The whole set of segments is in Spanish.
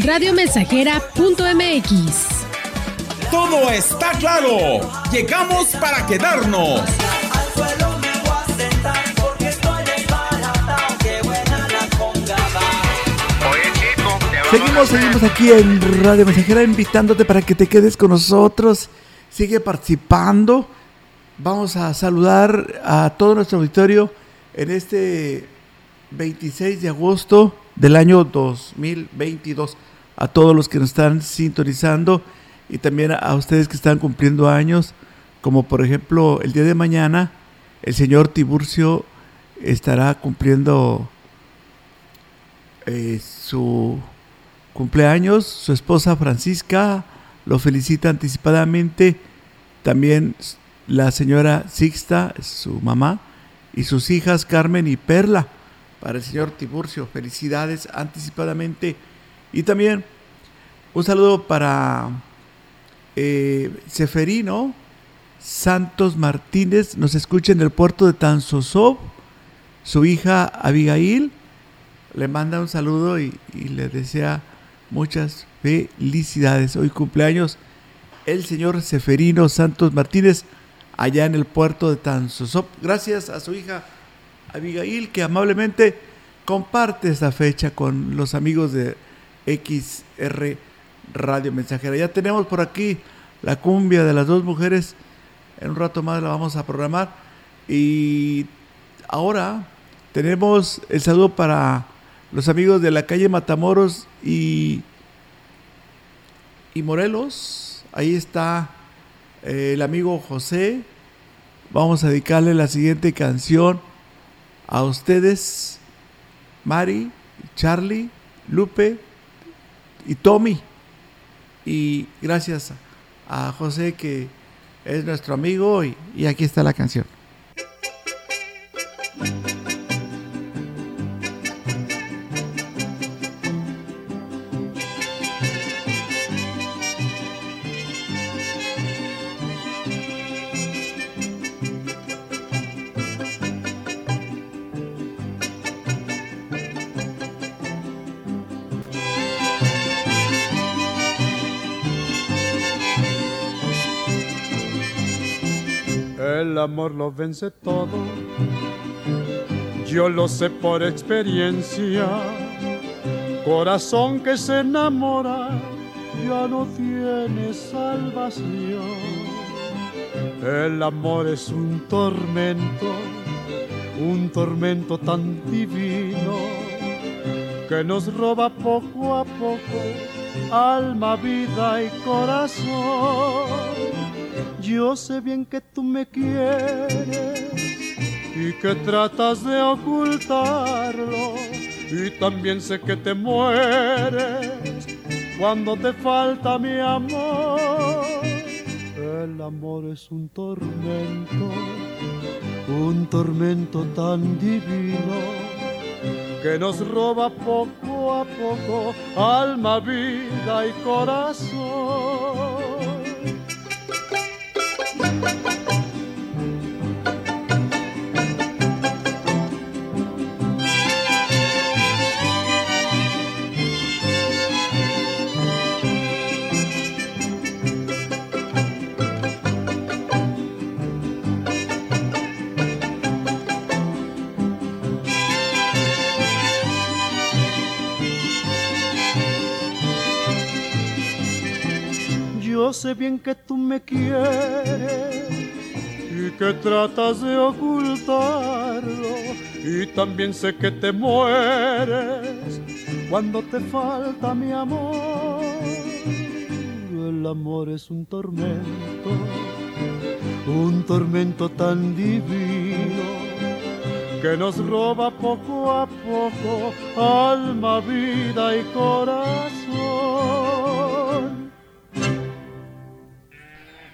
radiomensajera.mx. Todo está claro. Llegamos para quedarnos. Seguimos, seguimos aquí en Radio Mensajera invitándote para que te quedes con nosotros. Sigue participando. Vamos a saludar a todo nuestro auditorio en este 26 de agosto del año 2022. A todos los que nos están sintonizando y también a ustedes que están cumpliendo años, como por ejemplo el día de mañana, el señor Tiburcio estará cumpliendo eh, su cumpleaños, su esposa Francisca lo felicita anticipadamente, también la señora Sixta, su mamá, y sus hijas Carmen y Perla. Para el señor Tiburcio, felicidades anticipadamente. Y también un saludo para eh, Seferino Santos Martínez, nos escucha en el puerto de Tanzosov. Su hija Abigail le manda un saludo y, le desea muchas felicidades. Hoy cumpleaños el señor Seferino Santos Martínez allá en el puerto de Tanzosop. Gracias a su hija Abigail que amablemente comparte esta fecha con los amigos de XR Radio Mensajera. Ya tenemos por aquí la cumbia de las dos mujeres. En un rato más la vamos a programar. Y ahora tenemos el saludo para los amigos de la calle Matamoros y, y Morelos. Ahí está eh, el amigo José. Vamos a dedicarle la siguiente canción a ustedes, Mari, Charlie, Lupe y Tommy. Y gracias a José que es nuestro amigo y, y aquí está la canción. Amor lo vence todo, yo lo sé por experiencia. Corazón que se enamora ya no tiene salvación. El amor es un tormento, un tormento tan divino que nos roba poco a poco alma, vida y corazón. Yo sé bien que tú me quieres y que tratas de ocultarlo. Y también sé que te mueres cuando te falta mi amor. El amor es un tormento, un tormento tan divino que nos roba poco a poco alma, vida y corazón. Bien que tú me quieres y que tratas de ocultarlo. Y también sé que te mueres cuando te falta mi amor. El amor es un tormento, un tormento tan divino que nos roba poco a poco alma, vida y corazón.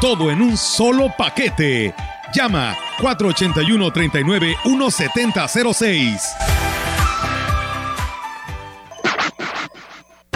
Todo en un solo paquete. Llama 481 39 1706.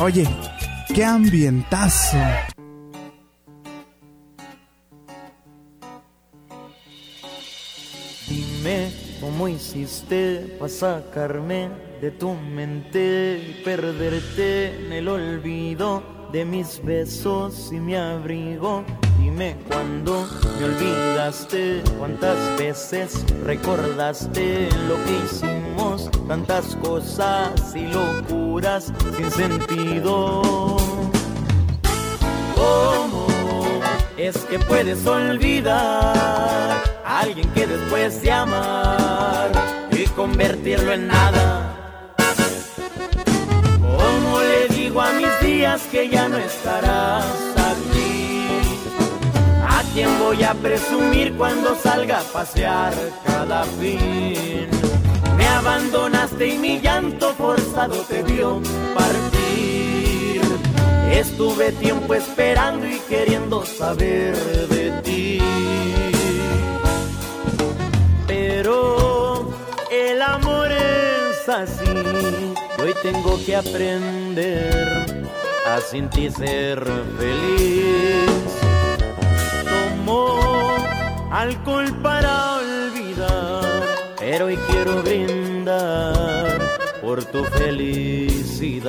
Oye, qué ambientazo. Dime cómo hiciste para sacarme de tu mente y perderte en el olvido de mis besos y mi abrigo. Dime cuándo me olvidaste, cuántas veces recordaste lo que hicimos, tantas cosas y locuras sin sentido. ¿Cómo es que puedes olvidar a alguien que después de amar y convertirlo en nada? ¿Cómo le digo a mis días que ya no estarás aquí? ¿A quién voy a presumir cuando salga a pasear cada fin? Abandonaste y mi llanto forzado te vio partir. Estuve tiempo esperando y queriendo saber de ti. Pero el amor es así. Hoy tengo que aprender a sin ti ser feliz. Tomo alcohol para pero hoy quiero brindar por tu felicidad.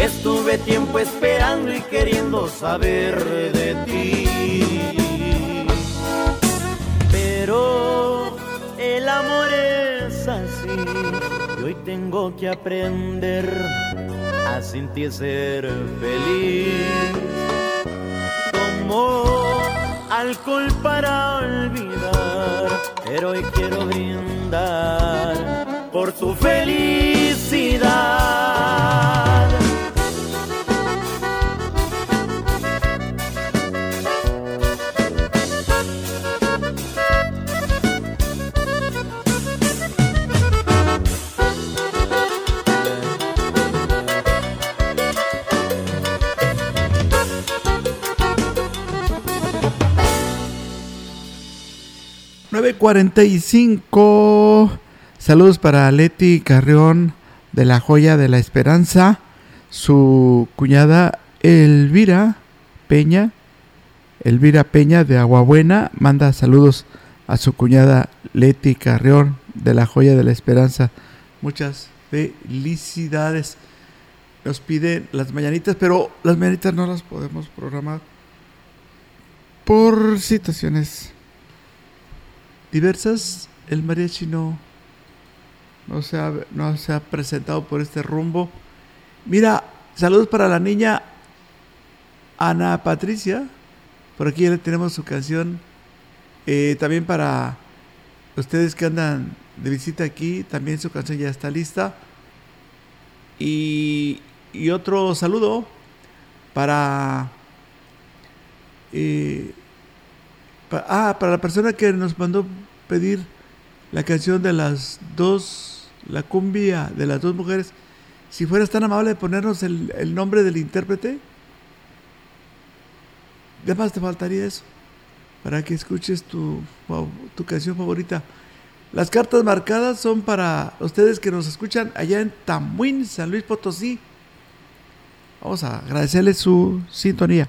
Estuve tiempo esperando y queriendo saber de ti. Pero el amor es así y hoy tengo que aprender a sentir ser feliz. Tomo alcohol para olvidar, pero hoy quiero brindar por tu felicidad. 9.45. Saludos para Leti Carrión de la Joya de la Esperanza. Su cuñada Elvira Peña. Elvira Peña de Aguabuena manda saludos a su cuñada Leti Carrión de la Joya de la Esperanza. Muchas felicidades. Nos piden las mañanitas, pero las mañanitas no las podemos programar por situaciones diversas. El mariachi no, no, se ha, no se ha presentado por este rumbo. Mira, saludos para la niña Ana Patricia. Por aquí ya tenemos su canción. Eh, también para ustedes que andan de visita aquí, también su canción ya está lista. Y, y otro saludo para, eh, ah, para la persona que nos mandó pedir la canción de las dos, la cumbia de las dos mujeres. Si fueras tan amable de ponernos el, el nombre del intérprete, además te faltaría eso, para que escuches tu, tu canción favorita. Las cartas marcadas son para ustedes que nos escuchan allá en Tamuín, San Luis Potosí. Vamos a agradecerles su sintonía.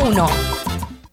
202 B001.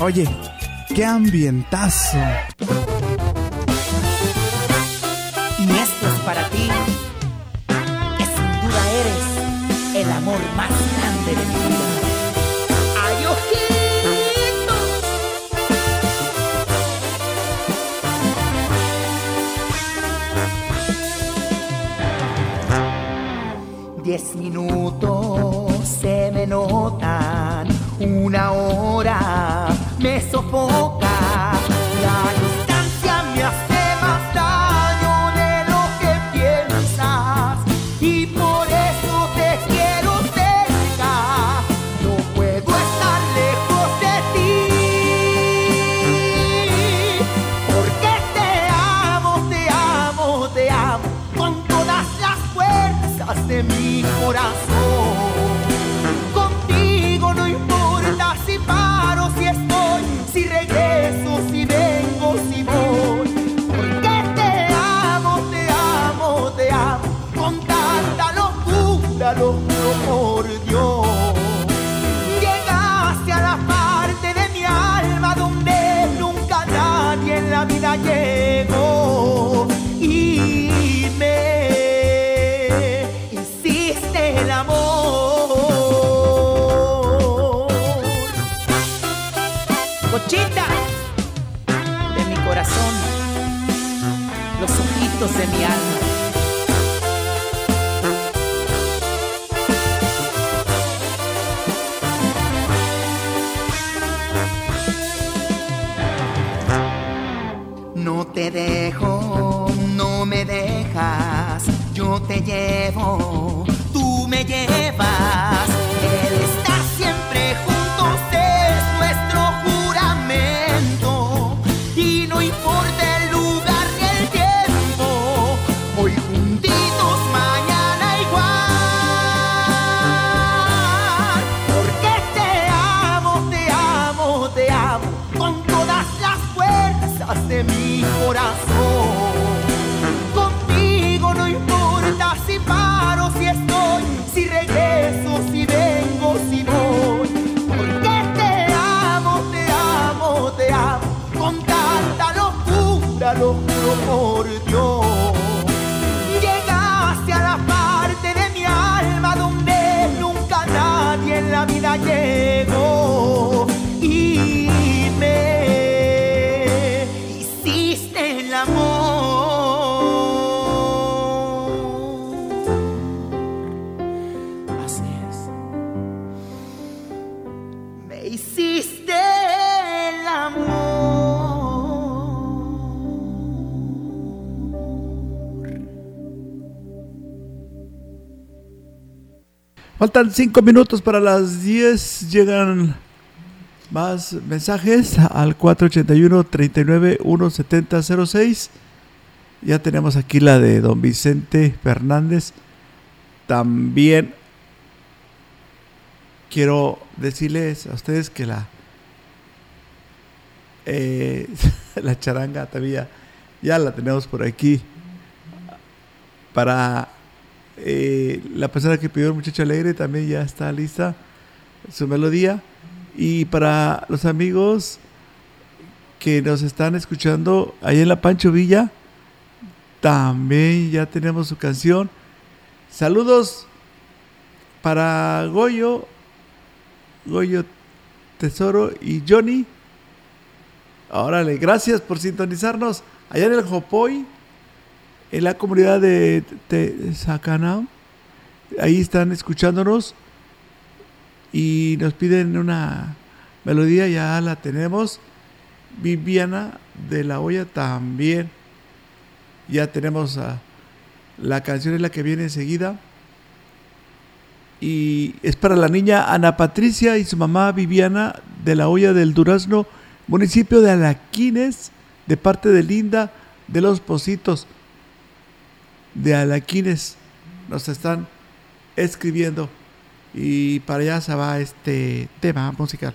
Oye, qué ambientazo. Y esto es para ti, que sin duda eres el amor más grande de mi vida. ¡Ay, ojitos! Diez minutos se me notan una hora me sofoca. Te llevo, lo Faltan cinco minutos para las 10. Llegan más mensajes al 481-39-17006. Ya tenemos aquí la de don Vicente Fernández. También quiero decirles a ustedes que la Eh, la charanga todavía ya la tenemos por aquí. Para eh, la persona que pidió el muchacho alegre también ya está lista su melodía. Y para los amigos que nos están escuchando ahí en la Pancho Villa, también ya tenemos su canción. Saludos para Goyo, Goyo Tesoro y Johnny. Órale, gracias por sintonizarnos allá en el Jopoy, en la comunidad de, Sacanao. Ahí están escuchándonos y nos piden una melodía, ya la tenemos. Viviana de la Olla también. Ya tenemos la canción es la que viene enseguida. Y es para la niña Ana Patricia y su mamá Viviana de la Olla del Durazno, municipio de Alaquines, de parte de Linda de los Positos de Alaquines. Nos están escribiendo. Y para allá se va este tema musical.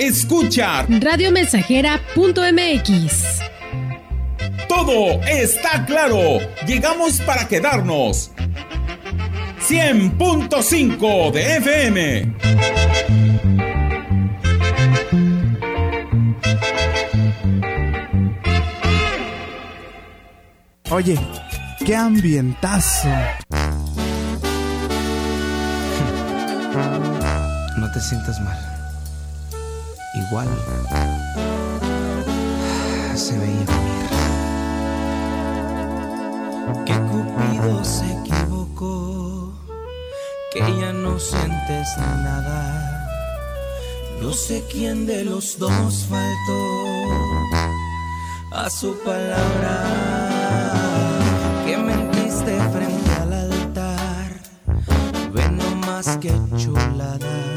escucha radiomensajera.mx. Todo está claro. Llegamos para quedarnos. 100.5 de FM. Oye, qué ambientazo. No te sientas mal. Igual se veía venir. Que Cupido se equivocó, que ya no sientes nada. No sé quién de los dos faltó a su palabra. Que mentiste frente al altar, ve nomás que chulada.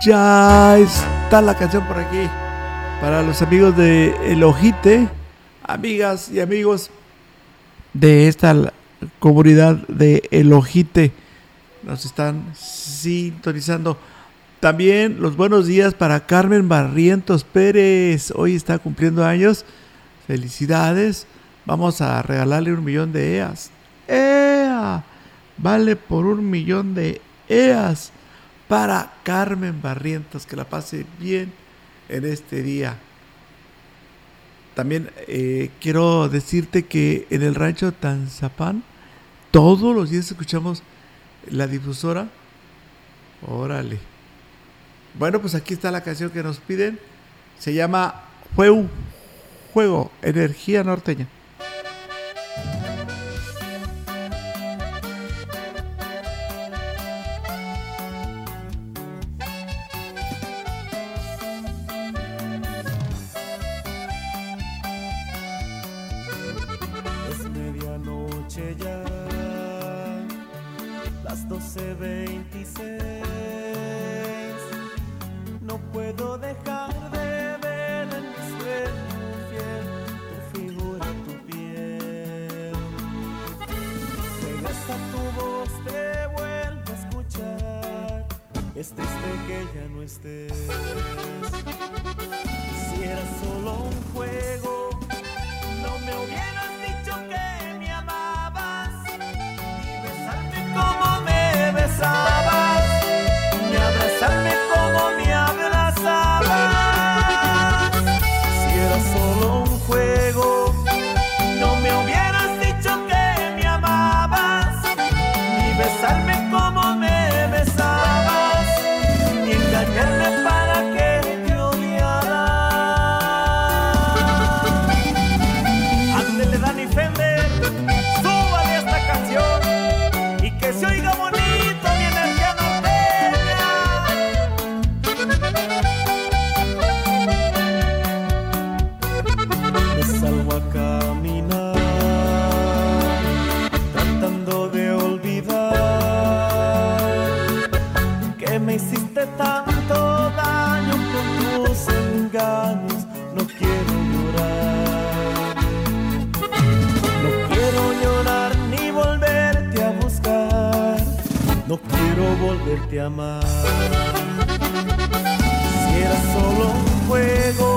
Ya está la canción por aquí. Para los amigos de El Ojite, amigas y amigos de esta comunidad de El Ojite, nos están sintonizando. También los buenos días para Carmen Barrientos Pérez. Hoy está cumpliendo años. Felicidades. Vamos a regalarle un millón de EAS. ¡Ea! Vale por un millón de EAS para Carmen Barrientos. Que la pase bien en este día. También eh, quiero decirte que en el rancho Tanzapán todos los días escuchamos la difusora. Órale. Bueno, pues aquí está la canción que nos piden. Se llama Juego, Juego Energía Norteña. A amar. Si era solo un juego,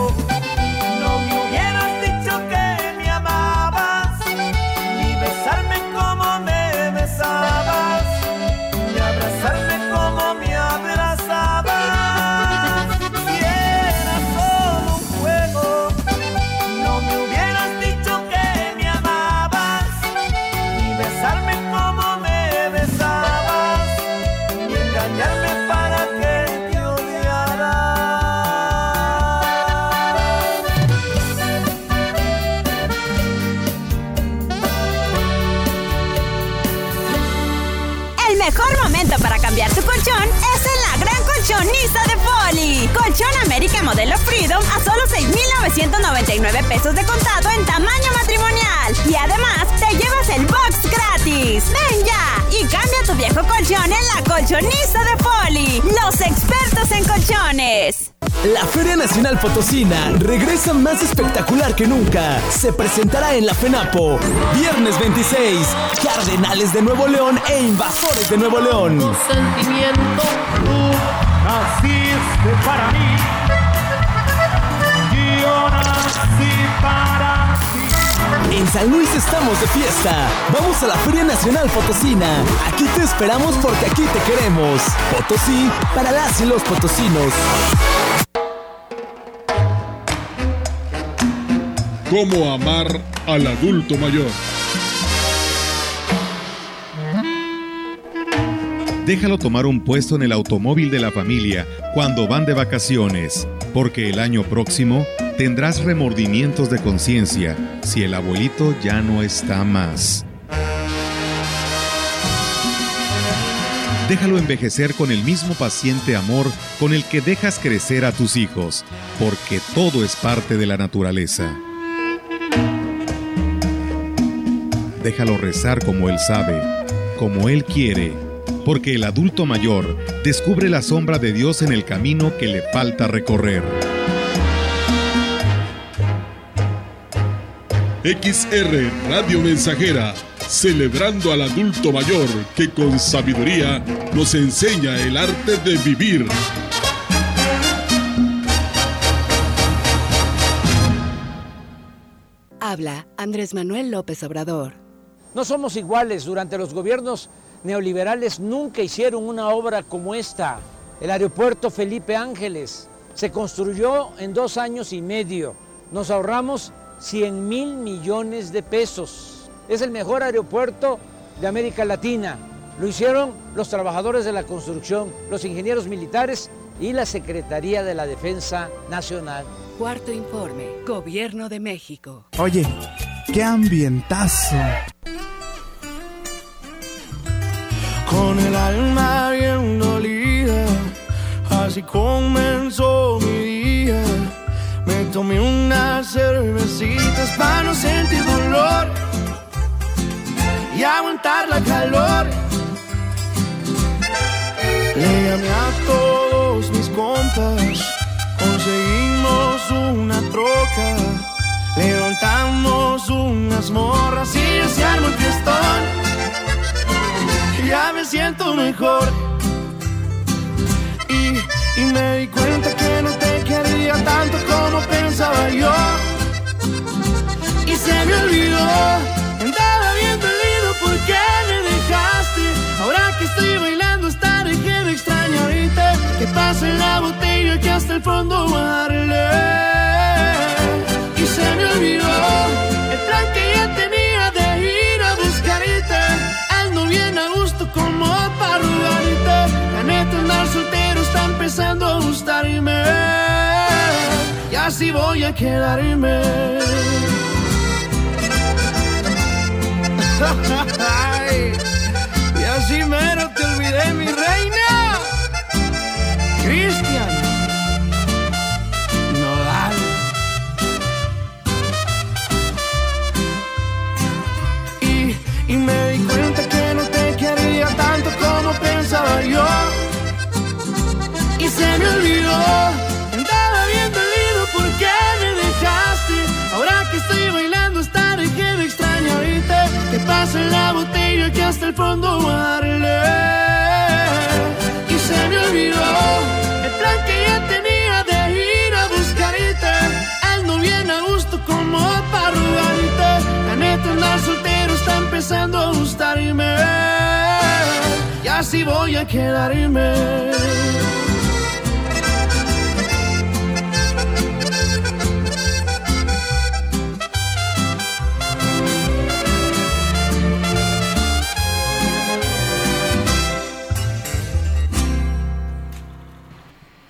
colchoniza de Poli. Colchón América modelo Freedom a solo 6,999 pesos de contado en tamaño matrimonial. Y además te llevas el box gratis. Ven ya y cambia tu viejo colchón en la colchoniza de Poli. Los expertos en colchones. La Feria Nacional Potosina regresa más espectacular que nunca. Se presentará en la FENAPO, viernes 26, Cardenales de Nuevo León e Invasores de Nuevo León. sentimiento, tú naciste para mí. Yo nací para ti. En San Luis estamos de fiesta. Vamos a la Feria Nacional Potosina. Aquí te esperamos porque aquí te queremos. Potosí para las y los potosinos. ¿Cómo amar al adulto mayor? Déjalo tomar un puesto en el automóvil de la familia cuando van de vacaciones, porque el año próximo tendrás remordimientos de conciencia si el abuelito ya no está más. Déjalo envejecer con el mismo paciente amor con el que dejas crecer a tus hijos, porque todo es parte de la naturaleza. Déjalo rezar como él sabe, como él quiere, porque el adulto mayor descubre la sombra de Dios en el camino que le falta recorrer. XR Radio Mensajera, celebrando al adulto mayor que con sabiduría nos enseña el arte de vivir. Habla Andrés Manuel López Obrador. No somos iguales. Durante los gobiernos neoliberales nunca hicieron una obra como esta. El aeropuerto Felipe Ángeles se construyó en dos años y medio. Nos ahorramos 100 mil millones de pesos. Es el mejor aeropuerto de América Latina. Lo hicieron los trabajadores de la construcción, los ingenieros militares y la Secretaría de la Defensa Nacional. Cuarto informe, Gobierno de México. Oye, qué ambientazo. Con el alma bien dolida, así comenzó mi día. Me tomé unas cervecitas para no sentir dolor y aguantar la calor. Le llamé a todos mis compas, conseguimos una troca, levantamos unas morras y se armó el fiestón ya me siento mejor. Y, y me di cuenta que no te quería tanto como pensaba yo. Y se me olvidó, andaba bien dolido porque me dejaste. Ahora que estoy bailando, hasta dejé de extrañarte. Que pase la botella que hasta el fondo voy gustarme y así voy a quedarme. y así mero te olvidé, mi reina. Cristian Nodal. Y, y me di cuenta que no te quería tanto como pensaba yo se me olvidó. Andaba bien dolido porque me dejaste. Ahora que estoy bailando hasta dejé de extrañarte. Que pasa en la botella que hasta el fondo darle. Y se me olvidó el plan que ya tenía de ir a buscarte. Ando bien a gusto como para rogarte. La neta andar soltero está empezando a gustarme. Y así voy a quedarme.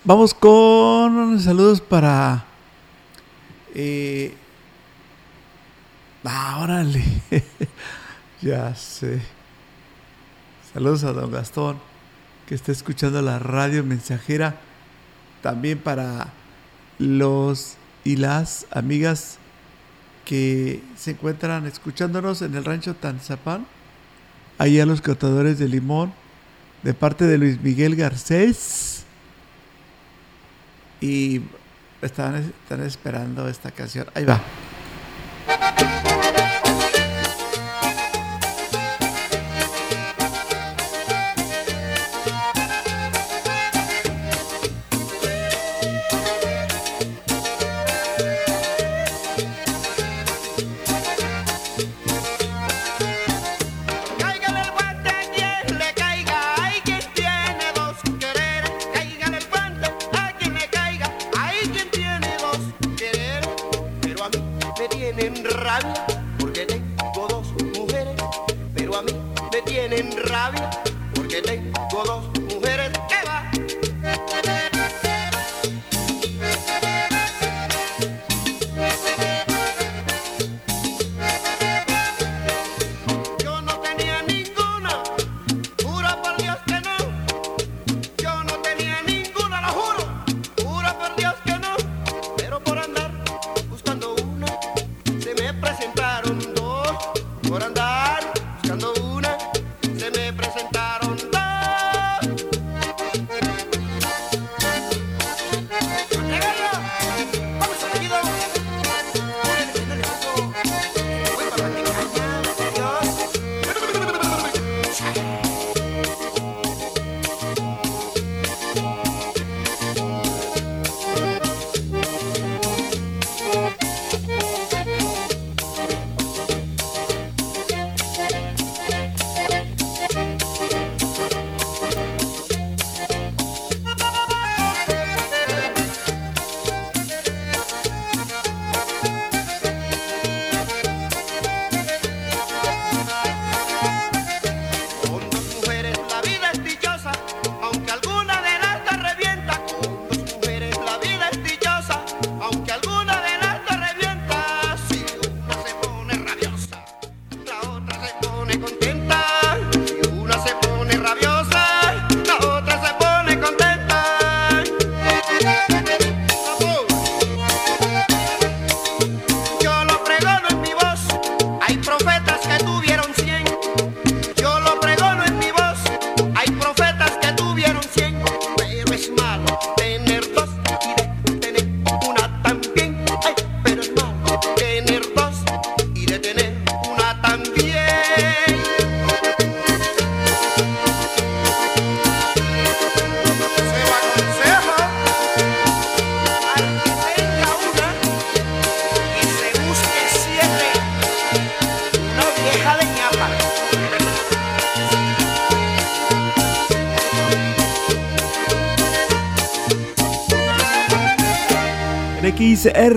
Vamos con saludos para. Eh, ah, órale. ya sé. Saludos a don Gastón, que está escuchando la radio mensajera. También para los y las amigas que se encuentran escuchándonos en el rancho Tanzapán. Ahí a los catadores de limón, de parte de Luis Miguel Garcés. Y están, están esperando esta canción. Ahí va.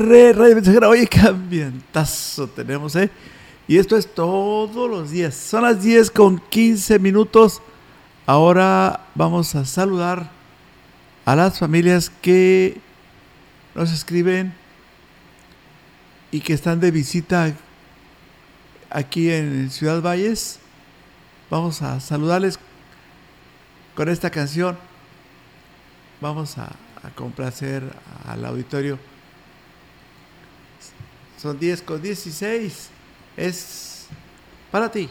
Radio Mensajera. Oye, qué ambientazo tenemos, ¿eh? Y esto es todos los días. Son las 10 con 15 minutos. Ahora vamos a saludar a las familias que nos escriben y que están de visita aquí en Ciudad Valles. Vamos a saludarles con esta canción. Vamos a complacer al auditorio. Son 10 con 16. Es para ti.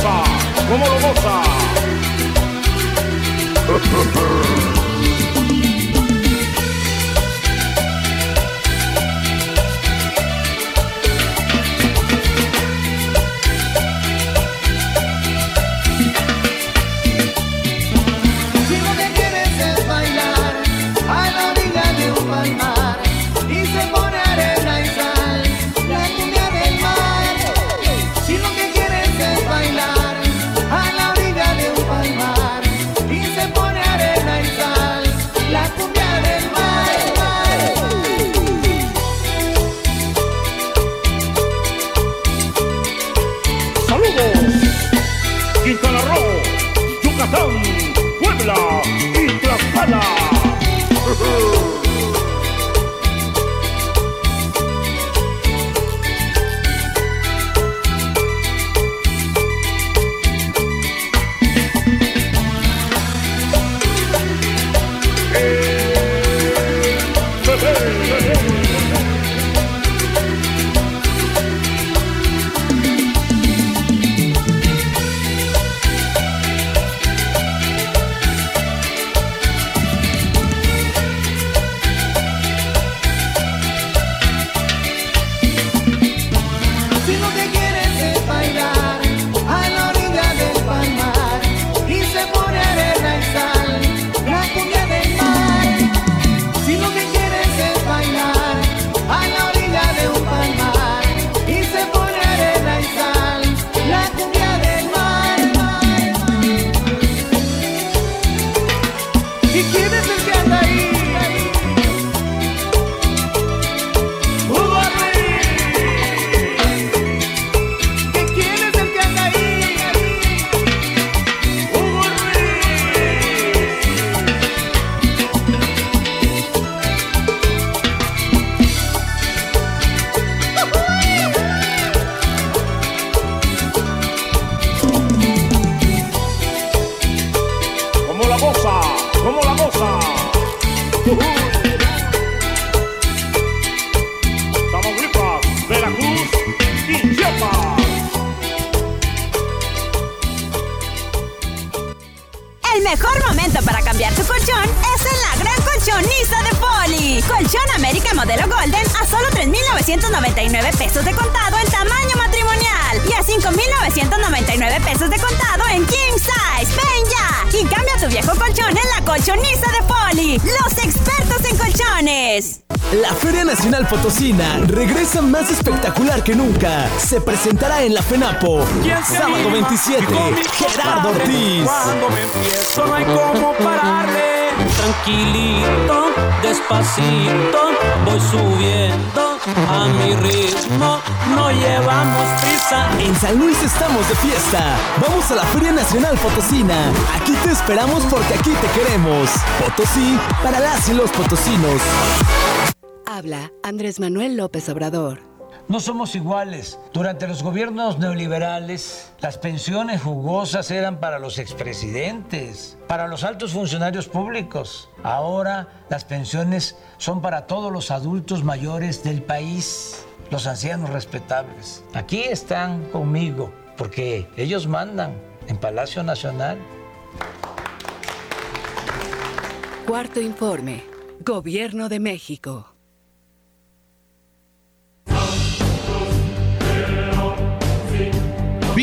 Goza? ¿Cómo lo goza? Se presentará en la FENAPO. Sábado 27. Gerardo Ortiz. Cuando me empiezo no hay cómo pararle. Tranquilito, despacito, voy subiendo a mi ritmo. No llevamos prisa. En San Luis estamos de fiesta. Vamos a la Feria Nacional Potosina. Aquí te esperamos porque aquí te queremos. Potosí para las y los potosinos. Habla Andrés Manuel López Obrador. No somos iguales. Durante los gobiernos neoliberales, las pensiones jugosas eran para los expresidentes, para los altos funcionarios públicos. Ahora las pensiones son para todos los adultos mayores del país, los ancianos respetables. Aquí están conmigo, porque ellos mandan en Palacio Nacional. Cuarto informe. Gobierno de México.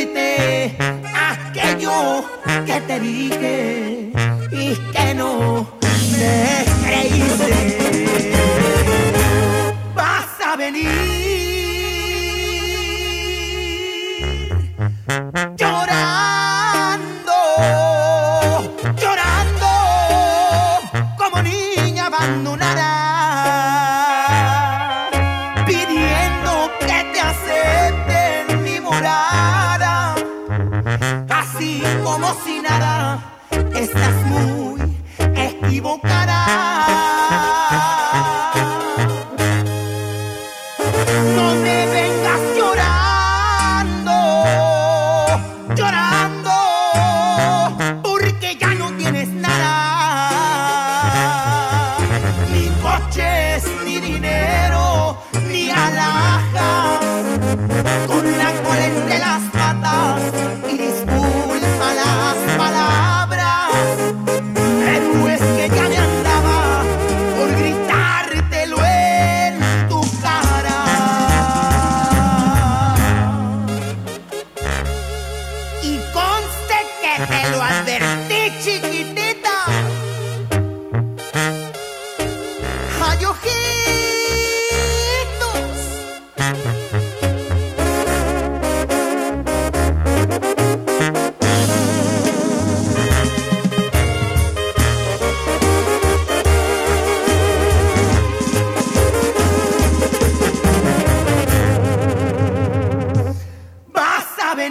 Repetirte aquello que te dije y que no me creíste. Vas a venir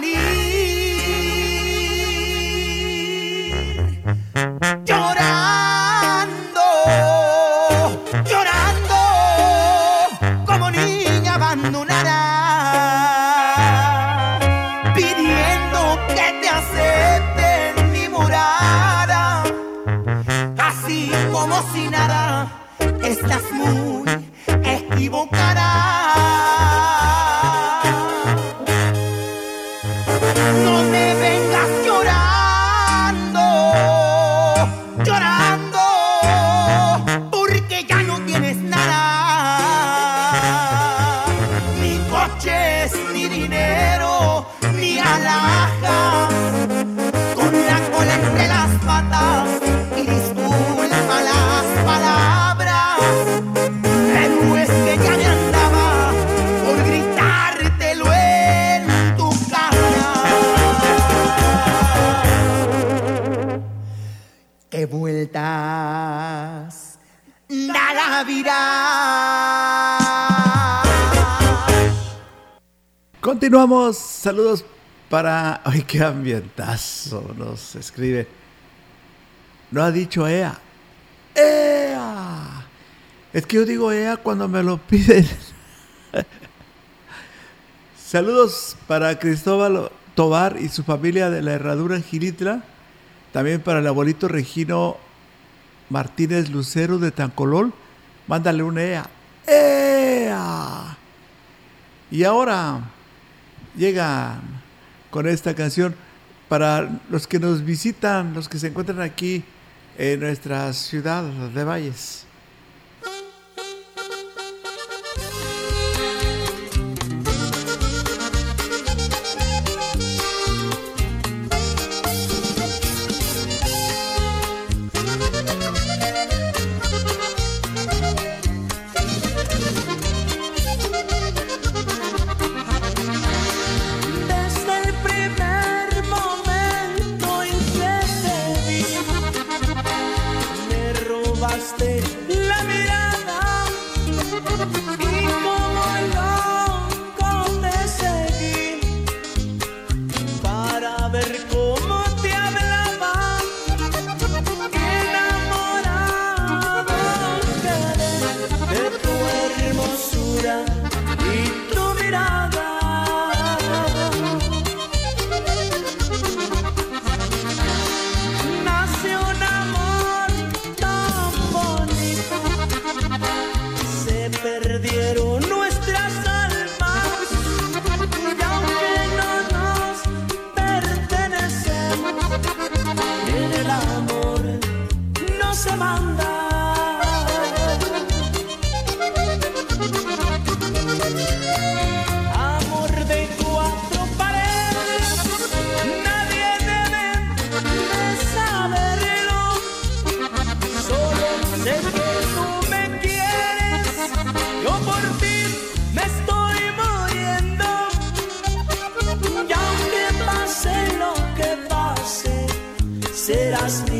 Vas Continuamos. Saludos para. ¡Ay, qué ambientazo! Nos escribe. No ha dicho EA. ¡EA! Es que yo digo EA cuando me lo piden. Saludos para Cristóbal Tobar y su familia de la Herradura en Gilitla. También para el abuelito Regino Martínez Lucero de Tancolol. Mándale un EA. ¡EA! Y ahora llega con esta canción. Para los que nos visitan, los que se encuentran aquí en nuestra ciudad de Valles. trust me.